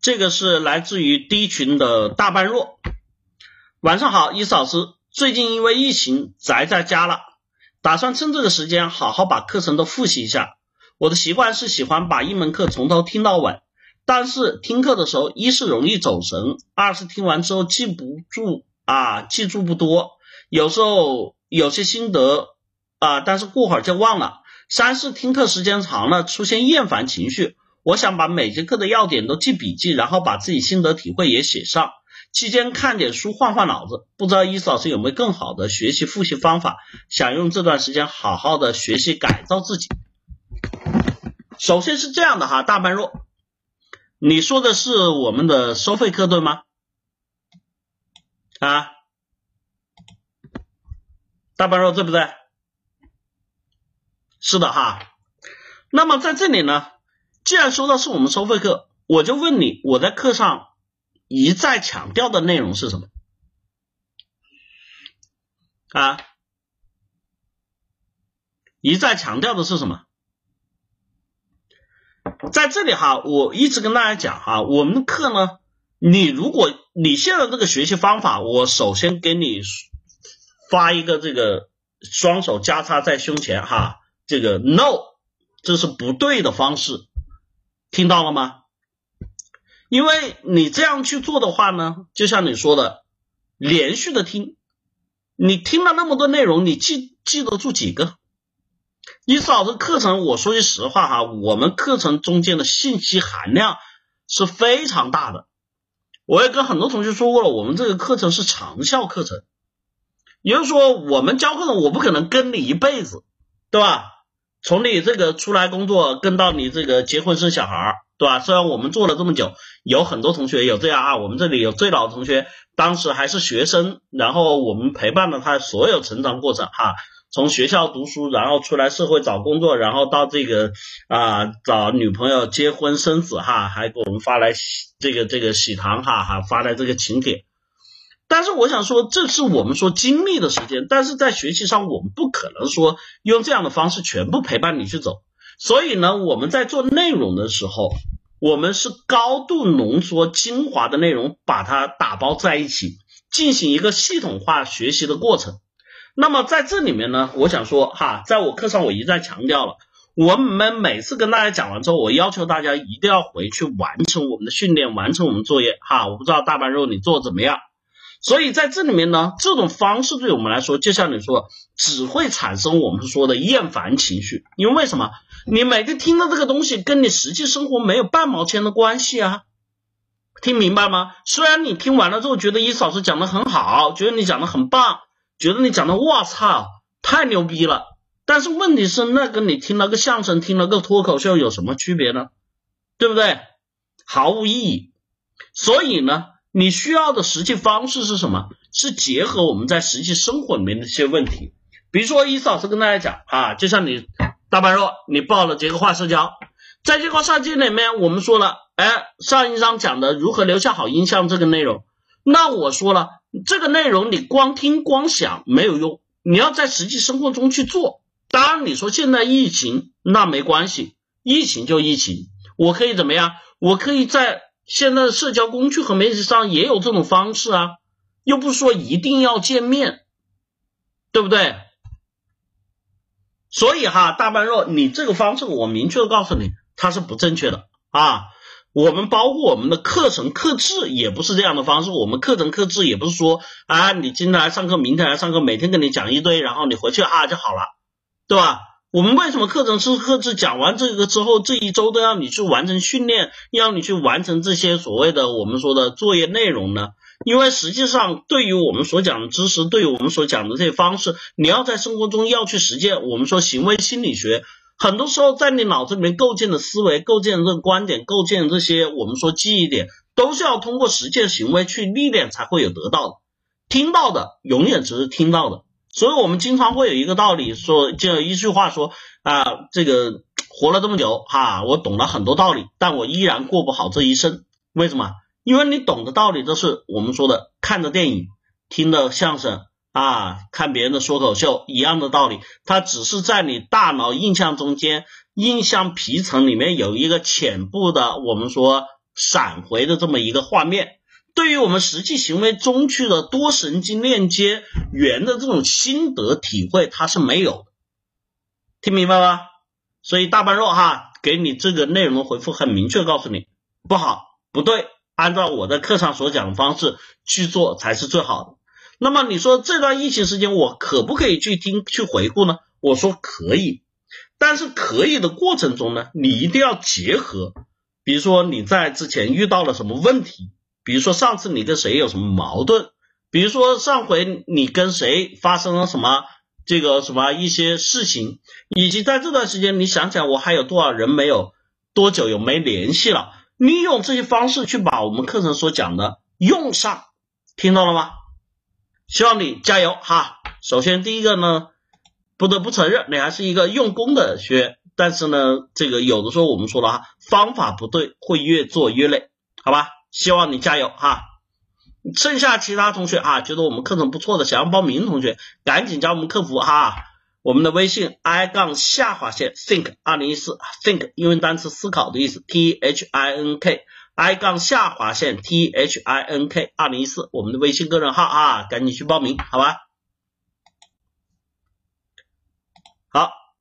这个是来自于 D 群的大半若。晚上好，伊斯老师。最近因为疫情宅在家了，打算趁这个时间好好把课程都复习一下。我的习惯是喜欢把一门课从头听到尾，但是听课的时候，一是容易走神，二是听完之后记不住啊，记住不多，有时候有些心得啊，但是过会儿就忘了。三是听课时间长了，出现厌烦情绪。我想把每节课的要点都记笔记，然后把自己心得体会也写上。期间看点书换换脑子，不知道伊思老师有没有更好的学习复习方法？想用这段时间好好的学习改造自己。首先是这样的哈，大般若，你说的是我们的收费课对吗？啊，大般若对不对？是的哈。那么在这里呢，既然说到是我们收费课，我就问你，我在课上一再强调的内容是什么？啊，一再强调的是什么？在这里哈，我一直跟大家讲哈，我们的课呢，你如果你现在这个学习方法，我首先给你发一个这个双手交叉在胸前哈，这个 no，这是不对的方式，听到了吗？因为你这样去做的话呢，就像你说的，连续的听，你听了那么多内容，你记记得住几个？伊思老师课程，我说句实话哈，我们课程中间的信息含量是非常大的。我也跟很多同学说过了，我们这个课程是长效课程，也就是说，我们教课程，我不可能跟你一辈子，对吧？从你这个出来工作，跟到你这个结婚生小孩，对吧？虽然我们做了这么久，有很多同学有这样啊，我们这里有最老的同学，当时还是学生，然后我们陪伴了他所有成长过程哈。从学校读书，然后出来社会找工作，然后到这个啊找女朋友、结婚生子哈，还给我们发来这个这个喜糖哈哈发来这个请帖。但是我想说，这是我们说精密的时间，但是在学习上我们不可能说用这样的方式全部陪伴你去走。所以呢，我们在做内容的时候，我们是高度浓缩精华的内容，把它打包在一起，进行一个系统化学习的过程。那么在这里面呢，我想说哈，在我课上我一再强调了，我们每次跟大家讲完之后，我要求大家一定要回去完成我们的训练，完成我们作业哈。我不知道大半肉你做的怎么样，所以在这里面呢，这种方式对我们来说，就像你说，只会产生我们说的厌烦情绪，因为为什么？你每天听到这个东西跟你实际生活没有半毛钱的关系啊，听明白吗？虽然你听完了之后觉得伊老师讲的很好，觉得你讲的很棒。觉得你讲的我操太牛逼了，但是问题是那跟你听了个相声、听了个脱口秀有什么区别呢？对不对？毫无意义。所以呢，你需要的实际方式是什么？是结合我们在实际生活里面的一些问题。比如说，伊斯老师跟大家讲啊，就像你大白肉，你报了结构化社交，在结构化社交里面，我们说了，哎，上一章讲的如何留下好印象这个内容，那我说了。这个内容你光听光想没有用，你要在实际生活中去做。当然你说现在疫情那没关系，疫情就疫情，我可以怎么样？我可以在现在的社交工具和媒体上也有这种方式啊，又不是说一定要见面，对不对？所以哈，大半肉，你这个方式我明确的告诉你，它是不正确的啊。我们包括我们的课程课制也不是这样的方式，我们课程课制也不是说啊，你今天来上课，明天来上课，每天跟你讲一堆，然后你回去啊就好了，对吧？我们为什么课程是课制？讲完这个之后，这一周都要你去完成训练，要你去完成这些所谓的我们说的作业内容呢？因为实际上，对于我们所讲的知识，对于我们所讲的这些方式，你要在生活中要去实践。我们说行为心理学。很多时候，在你脑子里面构建的思维、构建的这个观点、构建这些我们说记忆点，都是要通过实践行为去历练才会有得到的。听到的永远只是听到的，所以我们经常会有一个道理说，就一句话说啊，这个活了这么久哈，我懂了很多道理，但我依然过不好这一生。为什么？因为你懂的道理都是我们说的看的电影、听的相声。啊，看别人的说口秀一样的道理，它只是在你大脑印象中间、印象皮层里面有一个浅部的，我们说闪回的这么一个画面，对于我们实际行为中去的多神经链接源的这种心得体会，它是没有的。听明白吗？所以大半若哈给你这个内容的回复很明确，告诉你不好不对，按照我在课上所讲的方式去做才是最好的。那么你说这段疫情时间我可不可以去听去回顾呢？我说可以，但是可以的过程中呢，你一定要结合，比如说你在之前遇到了什么问题，比如说上次你跟谁有什么矛盾，比如说上回你跟谁发生了什么。这个什么一些事情，以及在这段时间，你想想我还有多少人没有多久有没联系了？利用这些方式去把我们课程所讲的用上，听到了吗？希望你加油哈！首先第一个呢，不得不承认你还是一个用功的学员，但是呢，这个有的时候我们说了哈，方法不对会越做越累，好吧？希望你加油哈！剩下其他同学啊，觉得我们课程不错的，想要报名的同学，赶紧加我们客服哈，我们的微信 i 杠下划线 think 二零一四 think 英文单词思考的意思 t h i n k i 杠下划线 t h i n k 二零一四我们的微信个人号啊，赶紧去报名，好吧。